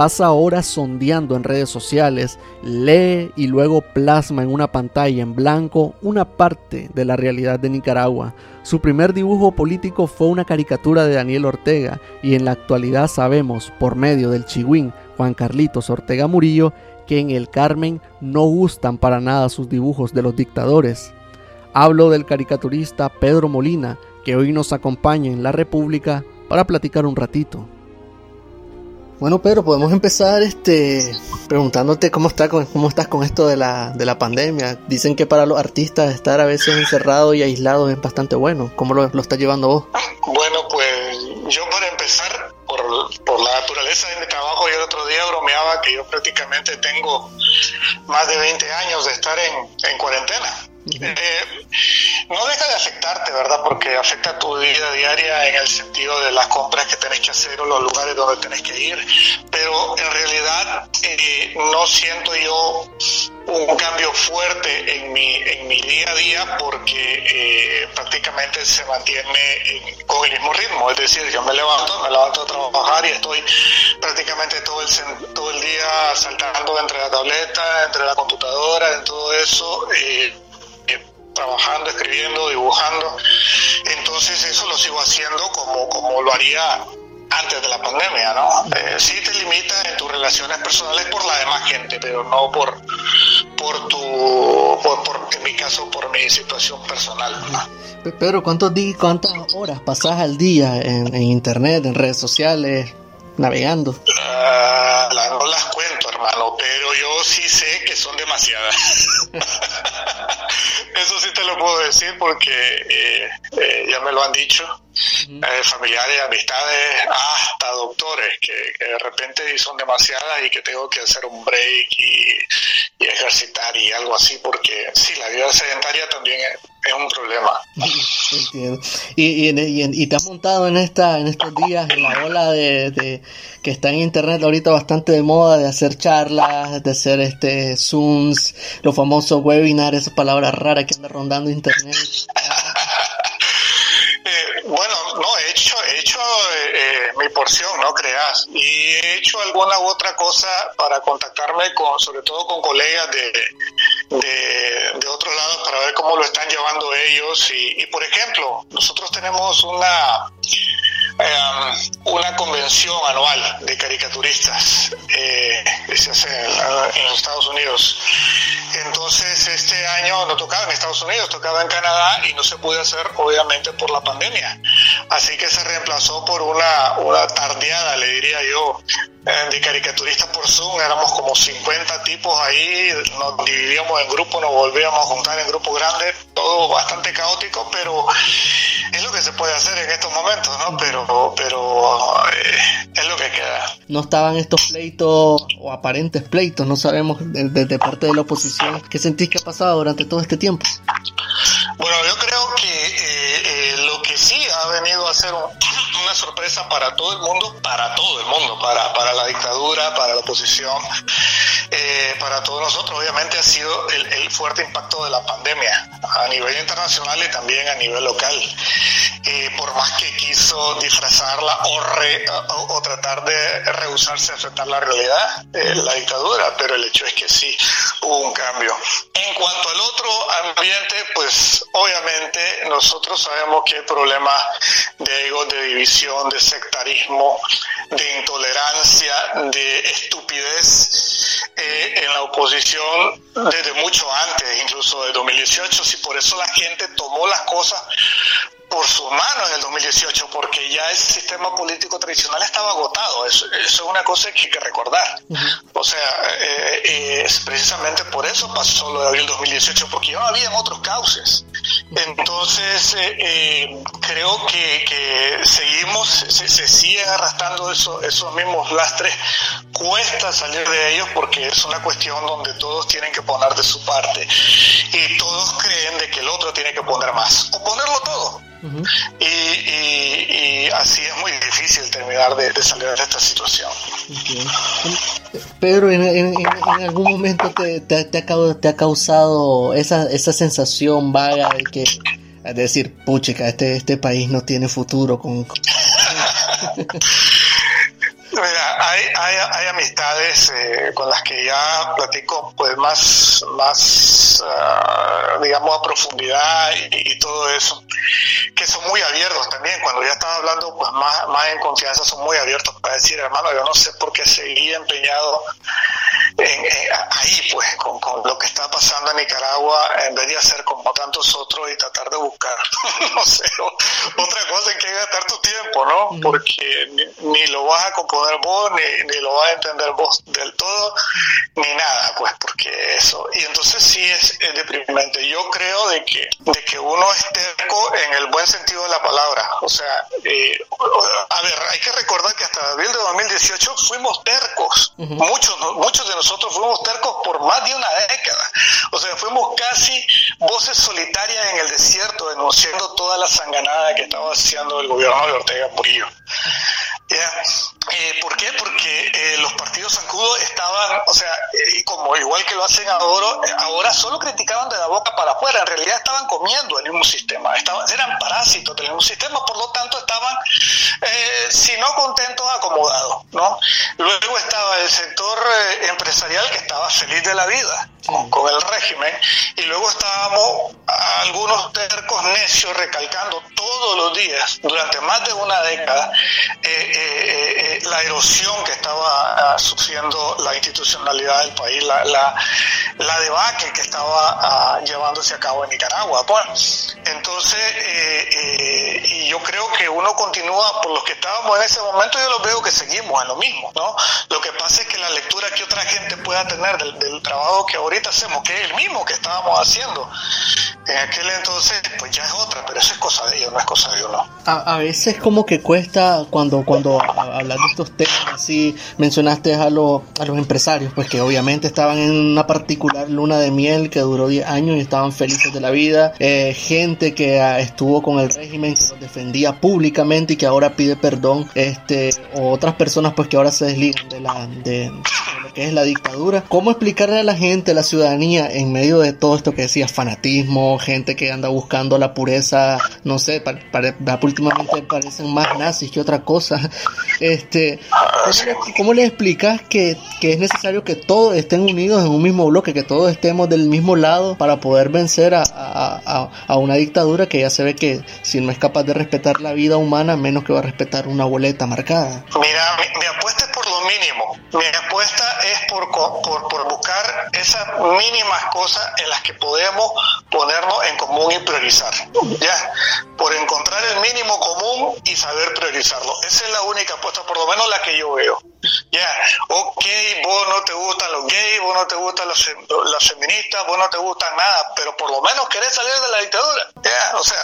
pasa horas sondeando en redes sociales, lee y luego plasma en una pantalla en blanco una parte de la realidad de Nicaragua. Su primer dibujo político fue una caricatura de Daniel Ortega y en la actualidad sabemos, por medio del chigüín Juan Carlitos Ortega Murillo, que en el Carmen no gustan para nada sus dibujos de los dictadores. Hablo del caricaturista Pedro Molina, que hoy nos acompaña en La República para platicar un ratito. Bueno, Pedro, podemos empezar este preguntándote cómo está cómo estás con esto de la, de la pandemia. Dicen que para los artistas estar a veces encerrado y aislado es bastante bueno. ¿Cómo lo, lo estás llevando vos? Bueno, pues yo para empezar, por, por, la naturaleza de mi trabajo, yo el otro día bromeaba que yo prácticamente tengo más de 20 años de estar en, en cuarentena. Eh, no deja de afectarte, ¿verdad? Porque afecta tu vida diaria en el sentido de las compras que tenés que hacer o los lugares donde tenés que ir, pero en realidad eh, no siento yo un cambio fuerte en mi, en mi día a día porque eh, prácticamente se mantiene con el mismo ritmo, es decir, yo me levanto, me levanto a trabajar y estoy prácticamente todo el, todo el día saltando entre la tableta, entre la computadora, en todo eso. Trabajando, escribiendo, dibujando. Entonces eso lo sigo haciendo como, como lo haría antes de la pandemia, ¿no? Eh, sí te limita en tus relaciones personales por la demás gente, pero no por, por tu, por, en mi caso, por mi situación personal. Pedro, ¿cuántos días, cuántas horas pasas al día en, internet, en redes sociales, navegando? Uh, no las cuento, hermano, pero yo sí sé que son demasiadas. Eso sí te lo puedo decir porque eh, eh, ya me lo han dicho. Eh, familiares, amistades, hasta doctores que, de repente son demasiadas y que tengo que hacer un break y, ejercitar y algo así porque sí, la vida sedentaria también es, un problema. Entiendo. Y, y, te has montado en esta en estos días en la ola de, que está en internet ahorita bastante de moda de hacer charlas, de hacer este zooms, los famosos webinars, esas palabras raras que andan rondando internet. Bueno, no, he hecho, he hecho eh, eh, mi porción, no creas. Y he hecho alguna otra cosa para contactarme con, sobre todo con colegas de, de, otros lados para ver cómo lo están llevando ellos. Y, por ejemplo, nosotros tenemos una, em, una convención anual de caricaturistas eh, se hace en, los Estados Unidos. Entonces, este año no tocaba en Estados Unidos, tocaba en Canadá y no se pudo hacer, obviamente, por la pandemia. Así que se reemplazó por una, una tardeada, le diría yo, eh, de caricaturistas por Zoom, éramos como 50 tipos ahí, nos dividíamos en grupos, nos volvíamos a juntar en grupos grandes, todo bastante caótico, pero es lo que se puede hacer en estos momentos, ¿no? Pero, pero eh, es lo que queda. No estaban estos pleitos o aparentes pleitos, no sabemos desde parte de la oposición. ¿Qué sentís que ha pasado durante todo este tiempo? Bueno, yo creo que eh, lo que sí ha venido a ser una sorpresa para todo el mundo, para todo el mundo, para, para la dictadura, para la oposición, eh, para todos nosotros, obviamente ha sido el, fuerte impacto de la pandemia a nivel internacional y también a nivel local. Eh, por más que quiso disfrazarla o, o, tratar de rehusarse a aceptar la realidad, eh, la dictadura, pero el hecho es que sí hubo un cambio. En cuanto al otro ambiente, pues obviamente nosotros sabemos que hay problemas de ego, de división, de sectarismo, de intolerancia, de estupidez eh, en la oposición desde mucho antes, incluso de 2018, y por eso la gente tomó las cosas por sus manos en el 2018, porque ya el sistema político tradicional estaba agotado. Eso, es una cosa que hay que recordar. O sea, eh, eh, precisamente por eso pasó lo de abril 2018, porque ya habían otros cauces. Entonces, eh, creo que, que, seguimos, se, se siguen arrastrando eso, esos mismos lastres. Cuesta salir de ellos porque es una cuestión donde todos tienen que poner de su parte y todos creen de que el otro tiene que poner más o ponerlo todo y, así es muy difícil terminar de, salir de esta situación. Pedro, ¿en, algún momento te, te, ha, causado esa, esa sensación vaga de que, es decir, puchica, este, este país no tiene futuro con... Mira, hay, hay, hay amistades eh, con las que ya platico pues más, más uh, digamos, a profundidad y, y, todo eso, que son muy abiertos también. Cuando ya estaba hablando pues más, más en confianza, son muy abiertos para decir, hermano, yo no sé por qué seguí empeñado en, en, ahí, pues, con, con, lo que está pasando en Nicaragua, en vez de hacer como tantos otros y tratar de buscar, no sé, otra cosa en que gastar tu tiempo, ¿no? Porque ni, ni, lo vas a componer vos, ni, ni, lo vas a entender vos del todo, ni nada, pues, porque eso. Y entonces sí es, es deprimente. Yo creo de que, de que uno es terco en el buen sentido de la palabra. O sea, eh, a ver, hay que recordar que hasta abril de 2018 fuimos tercos. Uh -huh. Muchos, muchos de nosotros fuimos tercos por más de una década. O sea, fuimos casi voces solitarias en el desierto denunciando toda la sanganada que estaba haciendo el gobierno de Ortega Murillo. Yeah. Eh, ¿Por qué? Porque eh, los partidos zancudos estaban, o sea, eh, como igual que lo hacen ahora, ahora solo criticaban de la boca para afuera, en realidad estaban comiendo el mismo sistema, estaban, eran parásitos del mismo sistema, por lo tanto estaban, si no contentos, acomodados, ¿no? Luego estaba el sector empresarial que estaba feliz de la vida con, con el régimen, y luego estábamos algunos tercos necios recalcando todos los días, durante más de una década, eh, eh, la erosión que estaba uh, sufriendo la institucionalidad del país, la, la, la debacle que estaba uh, llevándose a cabo en Nicaragua. Bueno, entonces, eh, y yo creo que uno continúa, por los que estábamos en ese momento, yo lo veo que seguimos en lo mismo, ¿no? Lo que pasa es que la lectura que otra gente pueda tener del, del trabajo que ahorita hacemos, que es el mismo que estábamos haciendo, en aquel entonces, pues ya es otra, pero eso es cosa de ellos, no es cosa de uno. A, a veces como que cuesta cuando, cuando hablar de estos temas, así mencionaste a, lo, a los empresarios, pues que obviamente estaban en una particular luna de miel que duró 10 años y estaban felices de la vida, eh, gente que uh, estuvo con el régimen, que los defendía públicamente y que ahora pide perdón, este, o otras personas pues que ahora se desligan de la... De, que es la dictadura. ¿Cómo explicarle a la gente, a la ciudadanía, en medio de todo esto que decía fanatismo, gente que anda buscando la pureza, no sé, para, últimamente parecen más nazis que otra cosa. Este, ¿cómo, cómo le explicas que, que, es necesario que todos estén unidos en un mismo bloque, que todos estemos del mismo lado para poder vencer a, a, a, una dictadura que ya se ve que si no es capaz de respetar la vida humana, menos que va a respetar una boleta marcada? Mira, mi, mi apuesta es por lo mínimo. Mi apuesta es por, por, por buscar esas mínimas cosas en las que podemos ponernos en común y priorizar. Ya, por encontrar el mínimo común y saber priorizarlo. Esa es la única apuesta, por lo menos la que yo veo. Ya, yeah. ok, vos no te gustan los gays, vos no te gustan los, las feministas, vos no te gustan nada, pero por lo menos querés salir de la dictadura. Ya, yeah. o sea,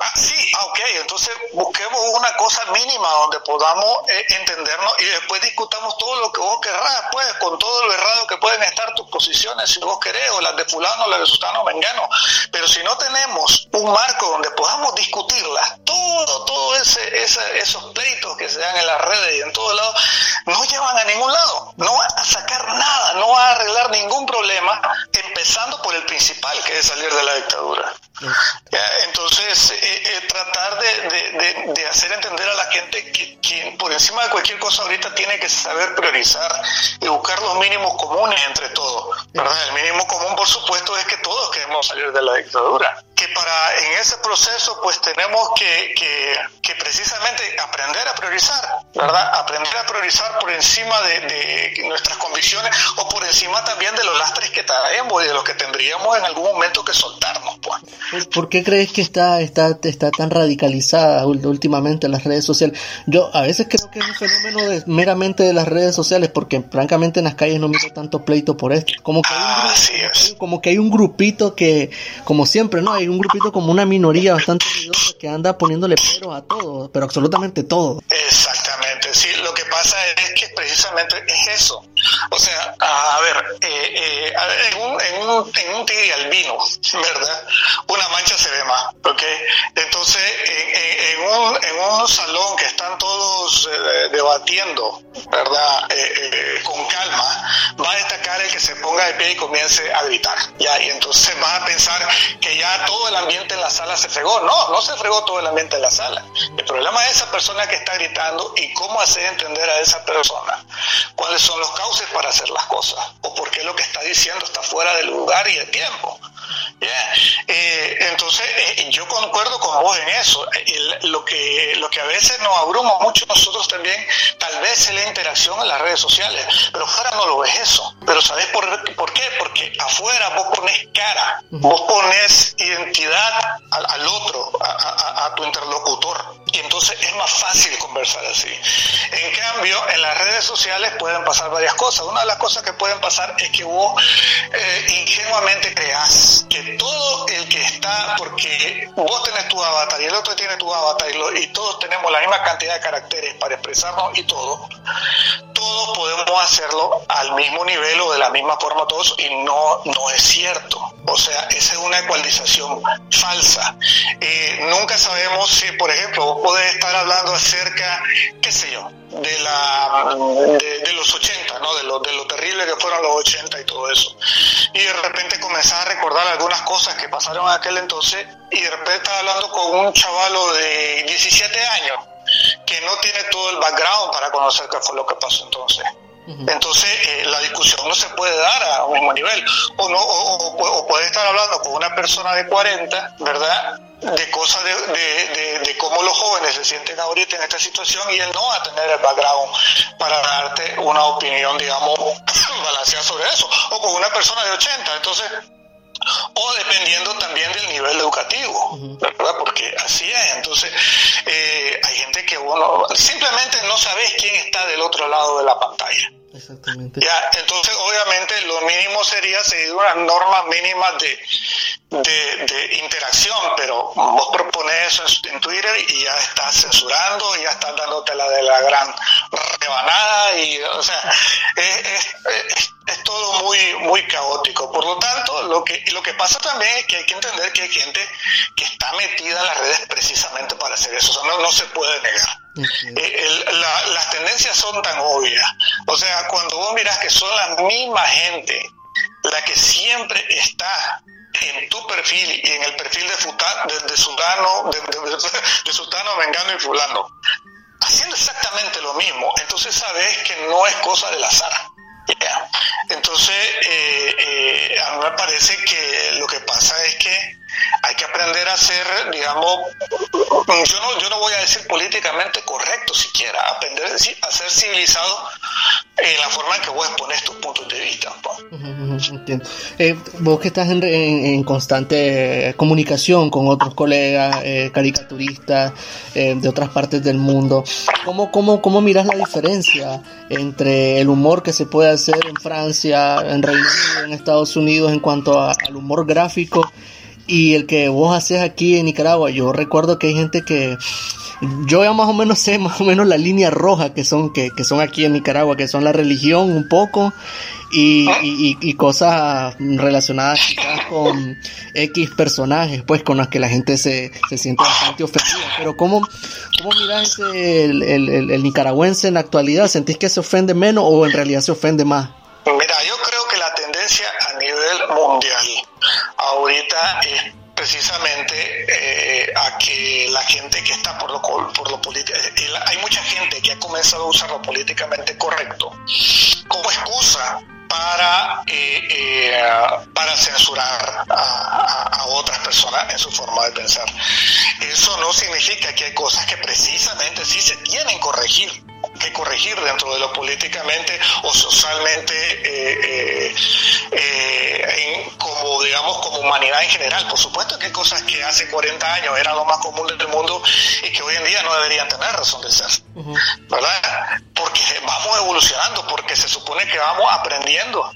ah, sí, ah, ok, entonces busquemos una cosa mínima donde podamos eh, entendernos y después discutamos todo lo que vos querrás, pues, con todo lo errado que pueden estar tus posiciones, si vos querés, o las de fulano, las de sultano, mengano. Pero si no tenemos un marco donde podamos discutirlas, todo, todo ese, ese, esos pleitos que se dan en las redes y en todos lados, no llevan a ningún lado, no va a sacar nada, no va a arreglar ningún problema, empezando por el principal, que es salir de la dictadura. Entonces, eh, eh, tratar de, de, de, hacer entender a la gente que, que, por encima de cualquier cosa ahorita tiene que saber priorizar y buscar los mínimos comunes entre todos. ¿Verdad? El mínimo común, por supuesto, es que todos queremos salir de la dictadura. Que para en ese proceso, pues tenemos que, que, que precisamente aprender a priorizar, ¿verdad? Aprender a priorizar por encima de, de nuestras convicciones o por encima también de los lastres que traemos y de los que tendríamos en algún momento que soltarnos, pues. ¿Por qué crees que está, está, está tan radicalizada últimamente las redes sociales? Yo a veces creo que es un fenómeno de, meramente de las redes sociales, porque francamente en las calles no miro tanto pleito por esto. Como que, hay un grupo, como que hay un grupito que, como siempre, ¿no? Hay un grupito como una minoría bastante ruidosa que anda poniéndole peros a todo, pero absolutamente todo. Exactamente, sí, lo que pasa es que precisamente es eso. O sea, a ver, eh, eh, a ver en, un, en, un, en un tigre albino, ¿verdad? Una mancha se ve más, ¿ok? Entonces, en, en, un, en un salón que están todos eh, debatiendo, ¿verdad? Eh, eh, con calma, va a destacar el que se ponga de pie y comience a gritar. Ya, y entonces vas a pensar que ya todo el ambiente en la sala se fregó. No, no se fregó todo el ambiente en la sala. El problema es esa persona que está gritando y cómo hacer entender a esa persona cuáles son los para hacer las cosas o por qué lo que está diciendo está fuera del lugar y el tiempo. Eh, entonces, eh, yo concuerdo con vos en eso. lo, que, lo que a veces nos abruma mucho nosotros también, tal vez es la interacción en las redes sociales, pero fuera no lo ves eso. Pero ¿sabes por, por qué? Porque afuera vos pones cara, vos pones identidad al, otro, a, tu interlocutor. Y entonces es más fácil conversar así. En cambio, en las redes sociales pueden pasar varias cosas. Una de las cosas que pueden pasar es que vos eh, ingenuamente creas que todo el que está, porque vos tenés tu avatar y el otro tiene tu avatar y, todos tenemos la misma cantidad de caracteres para expresarnos y todo, todos podemos hacerlo al mismo nivel o de la misma forma todos y no, no es cierto. O sea, esa es una ecualización falsa. Eh, nunca sabemos si, por ejemplo, vos podés estar hablando acerca, qué sé yo, de, la, de, los 80, ¿no? De lo, de lo terrible que fueron los 80 y todo eso. Y de repente comenzás a recordar algunas cosas que pasaron en aquel entonces y de repente estás hablando con un chavalo de 17 años que no tiene todo el background para conocer qué fue lo que pasó entonces. Entonces, eh, la discusión no se puede dar a un mismo nivel. O, no, o, puede estar hablando con una persona de 40, ¿verdad? De cosas de, de, cómo los jóvenes se sienten ahorita en esta situación y él no va a tener el background para darte una opinión, digamos, balanceada sobre eso. O con una persona de 80. Entonces, o dependiendo también del nivel educativo, ¿verdad? Porque así es. Entonces, eh, hay gente que uno simplemente no sabes quién está del otro lado de la pantalla. Exactamente. Ya, entonces, obviamente, lo mínimo sería seguir unas normas mínimas de, de, interacción, pero vos propones eso en, Twitter y ya estás censurando, ya estás dándote la de la gran rebanada y, o sea, es, es, todo muy, muy caótico. Por lo tanto, lo que, lo que pasa también es que hay que entender que hay gente que está metida en las redes precisamente para hacer eso, o sea, no, no se puede negar. Eh, las tendencias son tan obvias. O sea, cuando vos miras que son la misma gente la que siempre está en tu perfil y en el perfil de, Futa, de, de Sudano, de, de, Sutano, Vengano y Fulano, haciendo exactamente lo mismo, entonces sabes que no es cosa del azar. Entonces, eh, eh, a mí me parece que lo que pasa es que hay que aprender a ser, digamos, yo no, yo no voy a decir políticamente correcto siquiera, aprender a ser civilizado en la forma en que vos expones tus puntos de vista. Entiendo. Eh, vos que estás en, constante comunicación con otros colegas, eh, caricaturistas eh, de otras partes del mundo, ¿cómo, cómo, ¿cómo miras la diferencia entre el humor que se puede hacer en Francia, en Reino Unido, en Estados Unidos en cuanto al humor gráfico? Y el que vos haces aquí en Nicaragua. Yo recuerdo que hay gente que yo ya más o menos sé más o menos la línea roja que son que, son aquí en Nicaragua, que son la religión un poco y, y, cosas relacionadas con X personajes, pues con las que la gente se, se siente bastante ofendida. Pero ¿cómo, cómo miras ese, el, el, el nicaragüense en la actualidad? ¿Sentís que se ofende menos o en realidad se ofende más? Mira, yo creo que la tendencia a nivel mundial es precisamente eh, a que la gente que está por lo, por lo político, eh, hay mucha gente que ha comenzado a usar lo políticamente correcto como excusa para, eh, para censurar a, otras personas en su forma de pensar. Eso no significa que hay cosas que precisamente sí se tienen que corregir que corregir dentro de lo políticamente o socialmente eh, eh, eh, como digamos como humanidad en general. Por supuesto que hay cosas que hace 40 años eran lo más común del mundo y que hoy en día no deberían tener razón de ser ¿verdad? porque vamos evolucionando porque se supone que vamos aprendiendo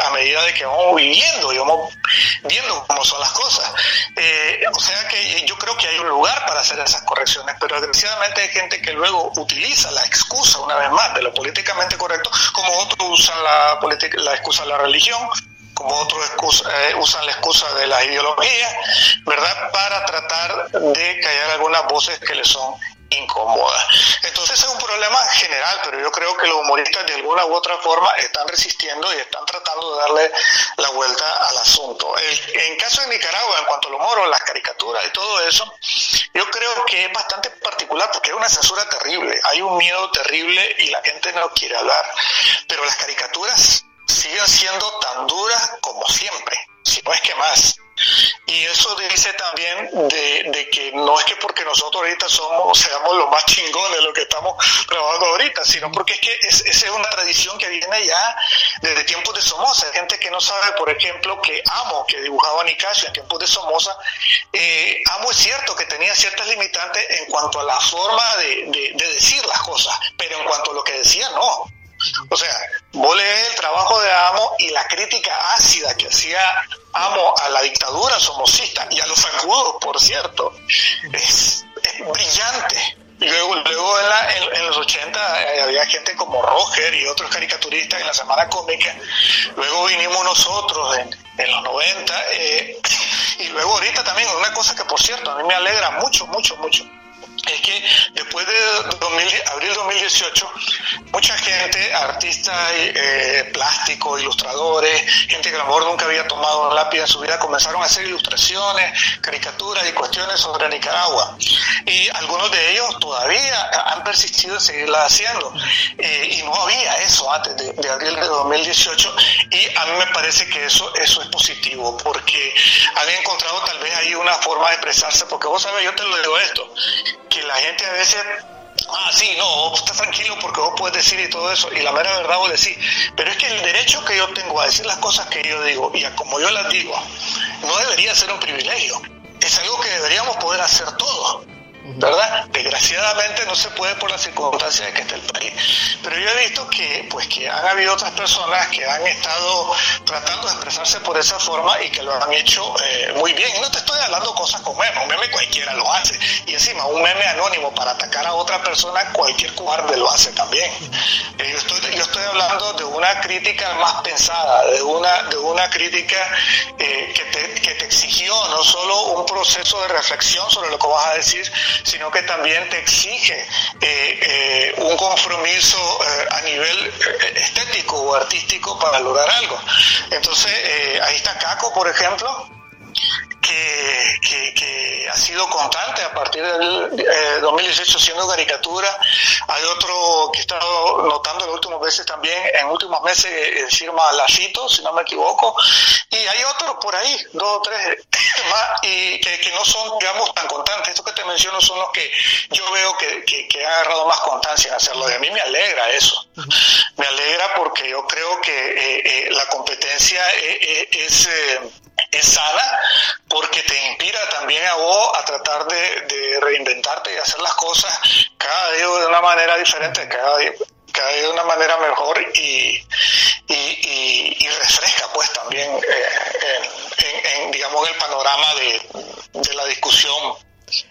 a medida de que vamos viviendo y vamos viendo cómo son las cosas o sea que yo creo que hay un lugar para hacer esas correcciones pero desgraciadamente hay gente que luego utiliza la excusa, una vez más, de lo políticamente correcto, como otros usan la, la excusa de la religión, como otros eh, usan la excusa de la ideología, ¿verdad? Para tratar de callar algunas voces que le son incómoda. Entonces es un problema general, pero yo creo que los humoristas de alguna u otra forma están resistiendo y están tratando de darle la vuelta al asunto. en caso de Nicaragua, en cuanto a los moros, las caricaturas y todo eso, yo creo que es bastante particular porque hay una censura terrible, hay un miedo terrible y la gente no quiere hablar, pero las caricaturas siguen siendo tan duras como siempre, si no es que más. Y eso dice también de, que no es que porque nosotros ahorita somos, seamos los más chingones lo que estamos trabajando ahorita, sino porque es que esa es una tradición que viene ya desde tiempos de Somoza. Hay gente que no sabe, por ejemplo, que Amo, que dibujaba Nicasio en tiempos de Somoza, eh, Amo es cierto que tenía ciertas limitantes en cuanto a la forma de decir las cosas, pero en cuanto a lo que decía, no. O sea, vos lees el trabajo de Amo y la crítica ácida que hacía Amo a la dictadura somocista y a los zancudos, por cierto, es, brillante. Luego, luego en, los 80 eh, había gente como Roger y otros caricaturistas en la Semana Cómica. Luego vinimos nosotros en, los 90. Eh, y luego ahorita también, una cosa que por cierto a mí me alegra mucho, mucho, mucho es que después de 2000, abril 2018, mucha gente, artistas eh, plásticos, ilustradores, gente que a lo mejor nunca había tomado un lápiz en su vida, comenzaron a hacer ilustraciones, caricaturas y cuestiones sobre Nicaragua. Y algunos de ellos todavía han persistido en seguirla haciendo. Eh, y no había eso antes de, abril de 2018. Y a mí me parece que eso, eso es positivo, porque han encontrado tal vez ahí una forma de expresarse, porque vos sabés, yo te lo digo esto, que la gente a veces ah, sí, no, vos estás tranquilo porque vos puedes decir y todo eso, y la mera verdad vos decís, pero es que el derecho que yo tengo a decir las cosas que yo digo y a como yo las digo, no debería ser un privilegio, es algo que deberíamos poder hacer todos. ¿Verdad? Desgraciadamente no se puede por las circunstancias de que está el país. Pero yo he visto que, pues, que han habido otras personas que han estado tratando de expresarse por esa forma y que lo han hecho eh, muy bien. Y no te estoy hablando cosas como meme, un meme cualquiera lo hace. Y encima, un meme anónimo para atacar a otra persona, cualquier cobarde lo hace también. Eh, yo, estoy, yo estoy hablando de una crítica más pensada, de una, de una crítica eh, que, te, que te exigió no solo un proceso de reflexión sobre lo que vas a decir, sino que también te exige eh, eh, un compromiso eh, a nivel estético o artístico para lograr algo. Entonces, ahí está Caco, por ejemplo, que, que, ha sido constante a partir del 2018 siendo caricatura. Hay otro que he estado notando en las últimas veces también, en últimos meses, firma Lacito, si no me equivoco. Y hay otros por ahí, dos o tres más, y que, no son, digamos, tan constantes. Estos que te menciono son los que yo veo que, que, han agarrado más constancia en hacerlo. Y a mí me alegra eso. Me alegra porque yo creo que eh, eh, la competencia eh, es es sana porque te inspira también a vos a tratar de, reinventarte y hacer las cosas cada día de una manera diferente, cada día, cada día de una manera mejor y, y, refresca pues también eh, en, digamos el panorama de, de la discusión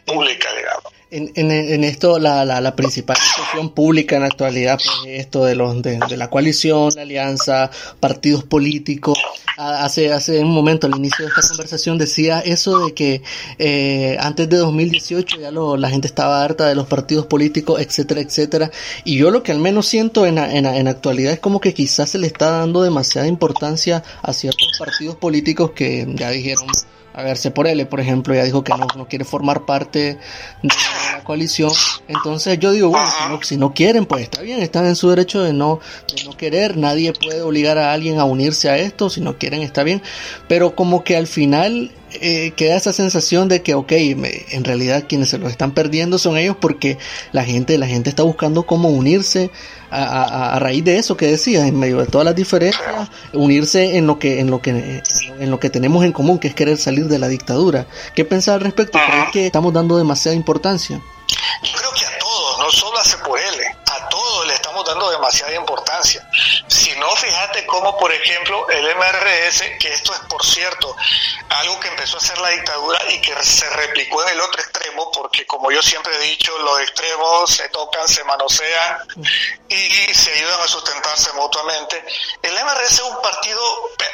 pública, digamos. En, en, esto, la, la, principal discusión pública en la actualidad, pues, esto de, los, de, la coalición, la alianza, partidos políticos. Hace, hace un momento, al inicio de esta conversación, decía eso de que eh, antes de 2018 ya lo, la gente estaba harta de los partidos políticos, etcétera, etcétera. Y yo lo que al menos siento en, en, en actualidad es como que quizás se le está dando demasiada importancia a ciertos partidos políticos que ya dijeron a verse por él, por ejemplo, ya dijo que no, no, quiere formar parte de la coalición. Entonces yo digo, bueno, si no, si no quieren, pues está bien, están en su derecho de no, de no querer, nadie puede obligar a alguien a unirse a esto, si no quieren está bien, pero como que al final eh, queda esa sensación de que, ok, en realidad quienes se lo están perdiendo son ellos porque la gente, la gente está buscando cómo unirse a, raíz de eso que decías, en medio de todas las diferencias, unirse en lo que, en lo que, en lo que tenemos en común, que es querer salir de la dictadura. ¿Qué pensar al respecto? ¿Crees que estamos dando demasiada importancia? Yo creo que a todos, no solo a L, a todos le estamos dando demasiada importancia. Si no, fíjate cómo, por ejemplo, el MRS, que esto es, por cierto, algo que empezó a hacer la dictadura y que se replicó en el otro extremo, porque como yo siempre he dicho, los extremos se tocan, se manosean y se ayudan a sustentarse mutuamente. El MRS es un partido,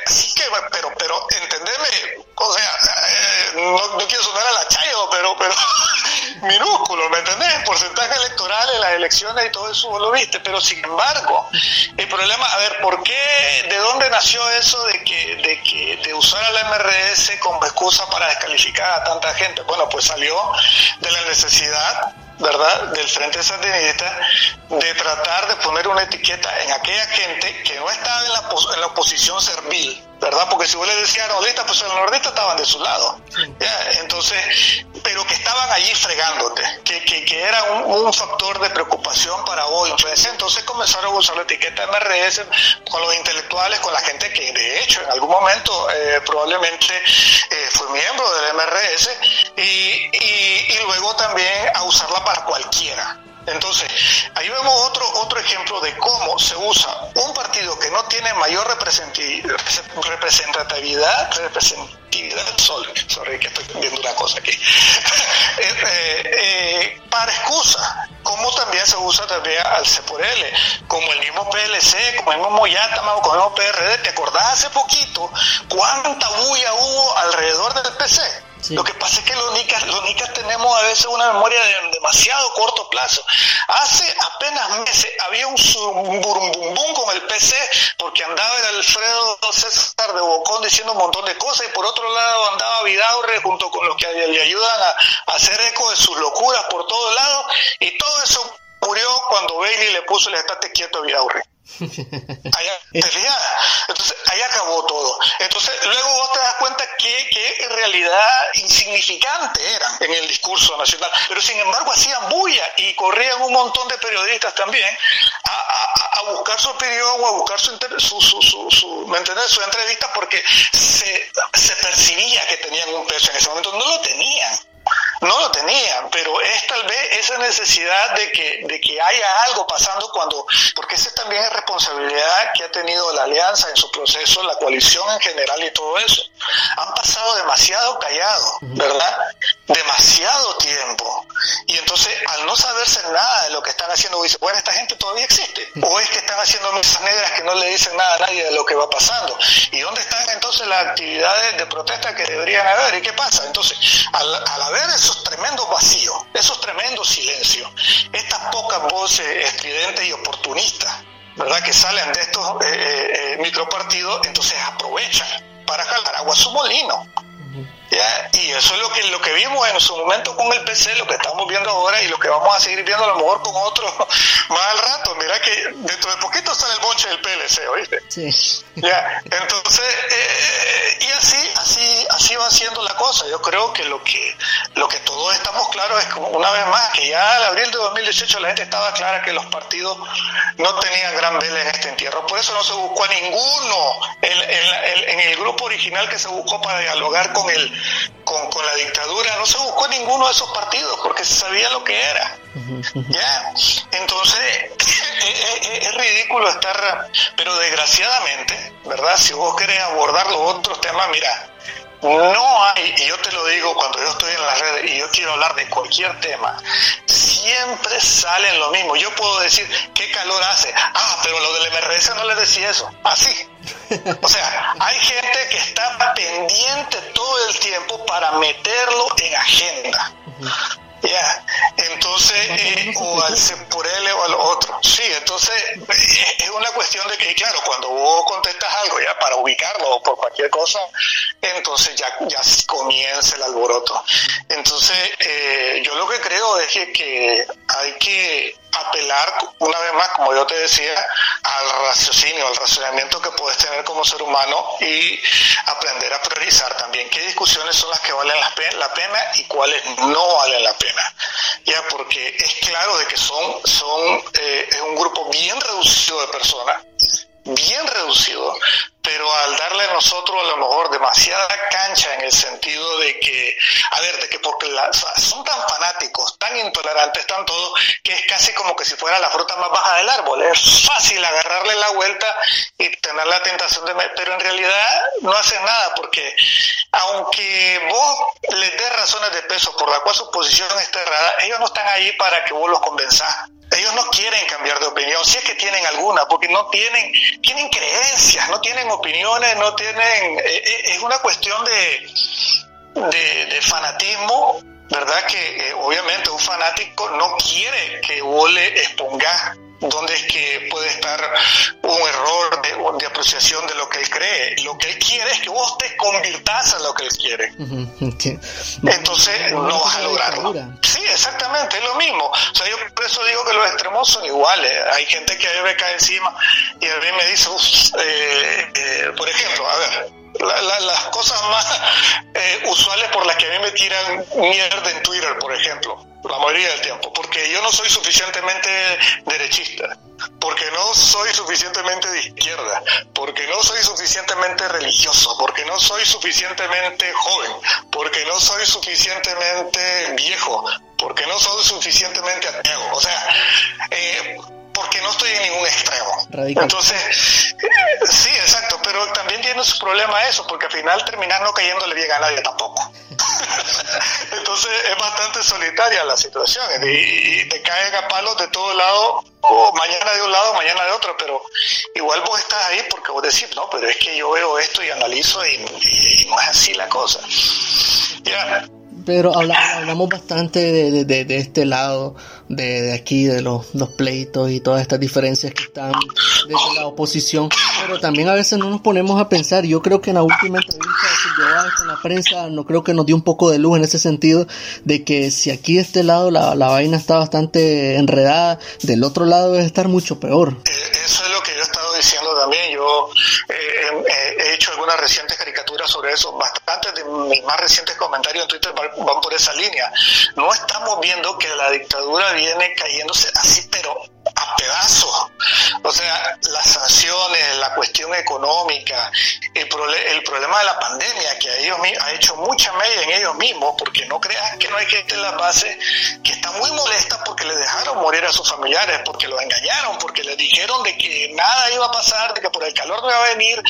sí que, pero, pero, entendeme, o sea, eh, no, quiero sonar a la chayo, pero, pero minúsculo, ¿me entendés? Porcentaje electoral en las elecciones y todo eso lo viste, pero sin embargo, el problema, a ver, ¿por qué, de dónde nació eso de que, de que, de usar al MRS como excusa para descalificar a tanta gente? Bueno, pues salió de la necesidad ¿verdad?, del Frente Sandinista, de tratar de poner una etiqueta en aquella gente que no estaba en la, en la oposición servil, ¿verdad? Porque si vos le decías nordistas, pues los nordistas estaban de su lado. Entonces, pero que estaban allí fregándote, que, que, que era un, un, factor de preocupación para vos, influencia. Entonces comenzaron a usar la etiqueta MRS con los intelectuales, con la gente que de hecho en algún momento eh, probablemente eh, fue miembro del MRS y, y luego también a usarla para cualquiera. Entonces, ahí vemos otro, otro ejemplo de cómo se usa un partido que no tiene mayor representatividad, representatividad, sorry, que estoy viendo una cosa aquí, eh, eh, eh, para excusa, como también se usa también al C por L, como el mismo PLC, como el mismo Yatama, como el mismo PRD, ¿te acordás hace poquito cuánta bulla hubo alrededor del PC? Lo que pasa es que los nicas, los nicas tenemos a veces una memoria de demasiado corto plazo. Hace apenas meses había un, un bum bum con el PC porque andaba el Alfredo César de Bocón diciendo un montón de cosas y por otro lado andaba Vidaurre junto con los que le ayudan a, a hacer eco de sus locuras por todos lados y todo eso murió cuando Bailey le puso el estate quieto a Vidaurre. Allá, ¿te Entonces, ahí acabó todo. Entonces, luego vos te das cuenta que, que en realidad insignificante eran en el discurso nacional, pero sin embargo hacían bulla y corrían un montón de periodistas también a, a, a buscar su opinión o a buscar su, su, su, su, su ¿me entiendes? su entrevista porque se, se percibía que tenían un peso en ese momento, no lo tenían no lo tenían, pero es tal vez esa necesidad de que, de que haya algo pasando cuando, porque esa también es responsabilidad que ha tenido la alianza en su proceso, la coalición en general y todo eso. Han pasado demasiado callados, ¿verdad? Demasiado tiempo. Y entonces, al no saberse nada de lo que están haciendo, dice, bueno, esta gente todavía existe. O es que están haciendo mesas negras que no le dicen nada a nadie de lo que va pasando. ¿Y dónde están entonces las actividades de protesta que deberían haber? ¿Y qué pasa? Entonces, al, al haber esos tremendos vacíos, esos tremendos silencios, estas pocas voces estridentes y oportunistas, ¿verdad? Que salen de estos eh, eh, eh micropartidos, entonces aprovechan para jalar agua a su molino. ¿Ya? Y eso es lo que, lo que vimos en su momento con el PC, lo que estamos viendo ahora y lo que vamos a seguir viendo a lo mejor con otros más al rato. Mira que dentro de poquito sale el bonche del PLC, ¿oíste? Sí. ¿Ya? Entonces, eh, y así, así, así va siendo la cosa. Yo creo que lo que, lo que todos estamos claros es como una vez más que ya al abril de 2018 la gente estaba clara que los partidos no tenían gran vela en este entierro. Por eso no se buscó a ninguno en, en, en el grupo original que se buscó para dialogar con el con, con, la dictadura, no se buscó ninguno de esos partidos porque se sabía lo que era. ¿Ya? Entonces, es, es, es, ridículo estar, pero desgraciadamente, ¿verdad? Si vos querés abordar los otros temas, mira, no hay, y yo te lo digo cuando yo estoy en las redes y yo quiero hablar de cualquier tema, siempre salen lo mismo. Yo puedo decir qué calor hace. Ah, pero lo del MRS no le decía eso. Así. O sea, hay gente que está pendiente todo el tiempo para meterlo en agenda. Ya, entonces, eh, o al por él o al otro. Sí, entonces eh, es una cuestión de que, claro, cuando vos contestas algo ya para ubicarlo o por cualquier cosa, entonces ya, ya comienza el alboroto. Entonces, eh, yo lo que creo es que, que hay que apelar una vez más, como yo te decía, al raciocinio, al razonamiento que puedes tener como ser humano y aprender a priorizar también qué discusiones son las que valen la pena y cuáles no valen la pena. Ya, porque es claro de que son, son eh, es un grupo bien reducido de personas bien reducido, pero al darle a nosotros a lo mejor demasiada cancha en el sentido de que, a ver, de que porque la, son tan fanáticos, tan intolerantes, tan todo, que es casi como que si fuera la fruta más baja del árbol. Es fácil agarrarle la vuelta y tener la tentación de... Pero en realidad no hacen nada porque aunque vos les des razones de peso por la cual su posición está errada, ellos no están ahí para que vos los convenzás ellos no quieren cambiar de opinión, si es que tienen alguna, porque no tienen, tienen creencias, no tienen opiniones, no tienen, eh, eh, es una cuestión de, de, fanatismo ¿verdad? Que eh, obviamente un fanático no quiere que vos le expongas dónde es que puede estar un error de, de, apreciación de lo que él cree. Lo que él quiere es que vos te convirtas en lo que él quiere. Entonces no vas a lograrlo. Sí, exactamente, es lo mismo. O sea, yo por eso digo que los extremos son iguales. Hay gente que a mí me cae encima y a mí me dice, eh, eh, por ejemplo, a ver, las cosas más eh, usuales por las que a mí me tiran mierda en Twitter, por ejemplo, la mayoría del tiempo, porque yo no soy suficientemente derechista, porque no soy suficientemente de izquierda, porque no soy suficientemente religioso, porque no soy suficientemente joven, porque no soy suficientemente viejo, porque no soy suficientemente ateo. O sea, eh, porque no estoy en ningún extremo. Entonces, sí, exacto, pero también tiene su problema eso, porque al final terminar no cayéndole bien a nadie tampoco. Entonces es bastante solitaria la situación y, te caen a palos de todos lados, o mañana de un lado, mañana de otro, pero igual vos estás ahí porque vos decís, no, pero es que yo veo esto y analizo y, no es así la cosa. Ya. Pero hablamos, bastante de, de, este lado, de, aquí, de los, los, pleitos y todas estas diferencias que están desde la oposición, pero también a veces no nos ponemos a pensar. Yo creo que en la última entrevista de con la prensa, no creo que nos dio un poco de luz en ese sentido, de que si aquí de este lado la, la vaina está bastante enredada, del otro lado debe estar mucho peor. Eh, eso es lo que yo he estado diciendo Yo eh, he hecho algunas recientes caricaturas sobre eso, bastantes de mis más recientes comentarios en Twitter van por esa línea. No estamos viendo que la dictadura viene cayéndose así, pero a pedazos. O sea, las sanciones, la cuestión económica, el, problema de la pandemia que ellos ha hecho mucha media en ellos mismos, porque no creas que no hay gente en la base que está muy molesta porque le dejaron morir a sus familiares, porque los engañaron, porque les dijeron de que nada iba a pasar, de que por el calor no iba a venir.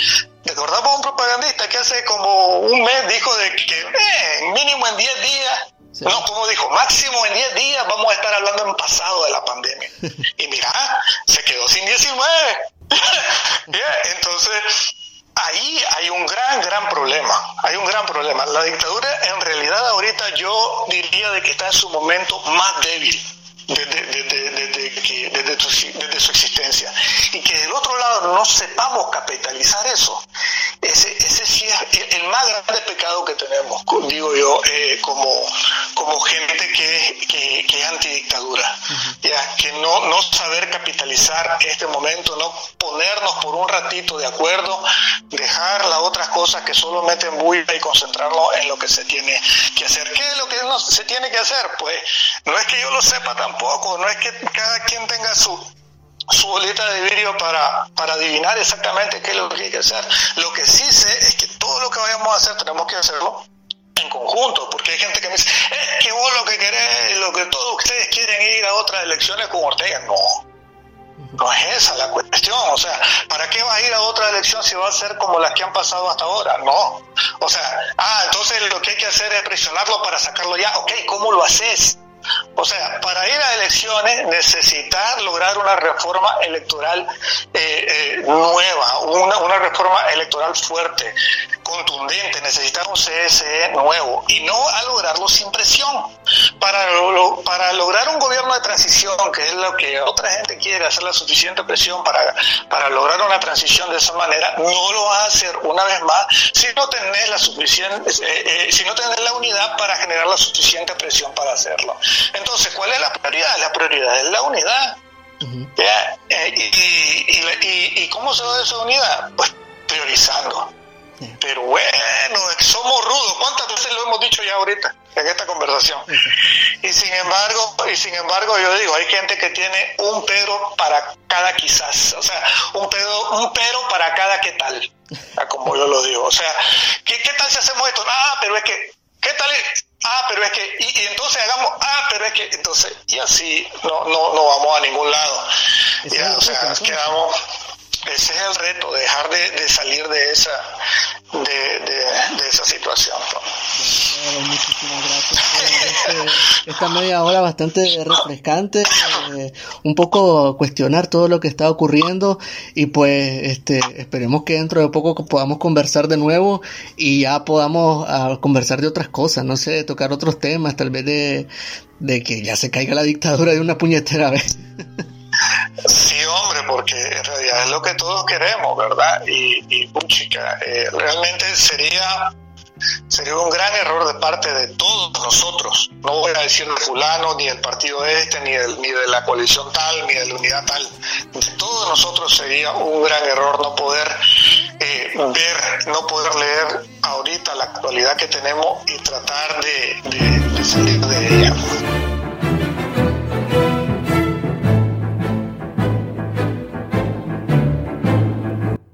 ¿Te acordás un propagandista que hace como un mes dijo de que eh, mínimo en 10 días no, como dijo, máximo en 10 días vamos a estar hablando en pasado de la pandemia. Y mira, se quedó sin 19. Entonces, ahí hay un gran, gran problema. Hay un gran problema. La dictadura en realidad ahorita yo diría de que está en su momento más débil desde, desde, su, existencia. Y que del otro lado no sepamos capitalizar eso, ese, ese sí es el más grande pecado que tenemos, digo yo, eh, como, como gente que, que, que es antidictadura. ya Que no, no saber capitalizar este momento, no ponernos por un ratito de acuerdo, dejar las otras cosas que solo meten bulla y concentrarnos en lo que se tiene que hacer. ¿Qué es lo que se tiene que hacer? Pues no es que yo lo sepa tampoco poco, no es que cada quien tenga su, su bolita de vidrio para, para adivinar exactamente qué es lo que hay que hacer. Lo que sí sé es que todo lo que vayamos a hacer tenemos que hacerlo en conjunto, porque hay gente que me dice, es que vos lo que querés, lo que todos ustedes quieren ir a otras elecciones con Ortega. No, no es esa la cuestión. O sea, ¿para qué vas a ir a otra elección si va a ser como las que han pasado hasta ahora? No. O sea, ah, entonces lo que hay que hacer es presionarlo para sacarlo ya. Ok, ¿cómo lo haces? O sea, para ir a elecciones necesitar lograr una reforma electoral eh, eh, nueva, una, una, reforma electoral fuerte, contundente, necesitamos un CSE nuevo y no a lograrlo sin presión. Para, para lograr un gobierno de transición, que es lo que otra gente quiere, hacer la suficiente presión para, para lograr una transición de esa manera, no lo vas a hacer una vez más si no tenés la suficiente, eh, si no tenés la unidad para generar la suficiente presión para hacerlo. Entonces, ¿cuál es la prioridad? La prioridad es la unidad. Eh, y, y, cómo se da esa unidad? Pues priorizando. Pero bueno, somos rudos. ¿Cuántas veces lo hemos dicho ya ahorita en esta conversación? Y sin embargo, y sin embargo, yo digo, hay gente que tiene un pero para cada quizás, o sea, un pero, un pero para cada qué tal, como yo lo digo. O sea, ¿qué, qué tal si hacemos esto? Ah, pero es que, ¿qué tal? ah, pero es que, y, entonces hagamos, ah, pero es que, entonces, y así no, no, no vamos a ningún lado. Ya, o sea, quedamos, ese es el reto, dejar de, de salir de esa, de, esa situación. muchísimas gracias por este, esta media hora bastante refrescante, eh, un poco cuestionar todo lo que está ocurriendo y pues este, esperemos que dentro de poco podamos conversar de nuevo y ya podamos ah, conversar de otras cosas, no sé, tocar otros temas, tal vez de, de que ya se caiga la dictadura de una puñetera vez. Porque en realidad es lo que todos queremos, ¿verdad? Y, y puchica, eh, realmente sería sería un gran error de parte de todos nosotros. No voy a decir de fulano, ni del partido este, ni, del, ni de la coalición tal, ni de la unidad tal. De todos nosotros sería un gran error no poder eh, ver, no poder leer ahorita la actualidad que tenemos y tratar de, de salir de ella.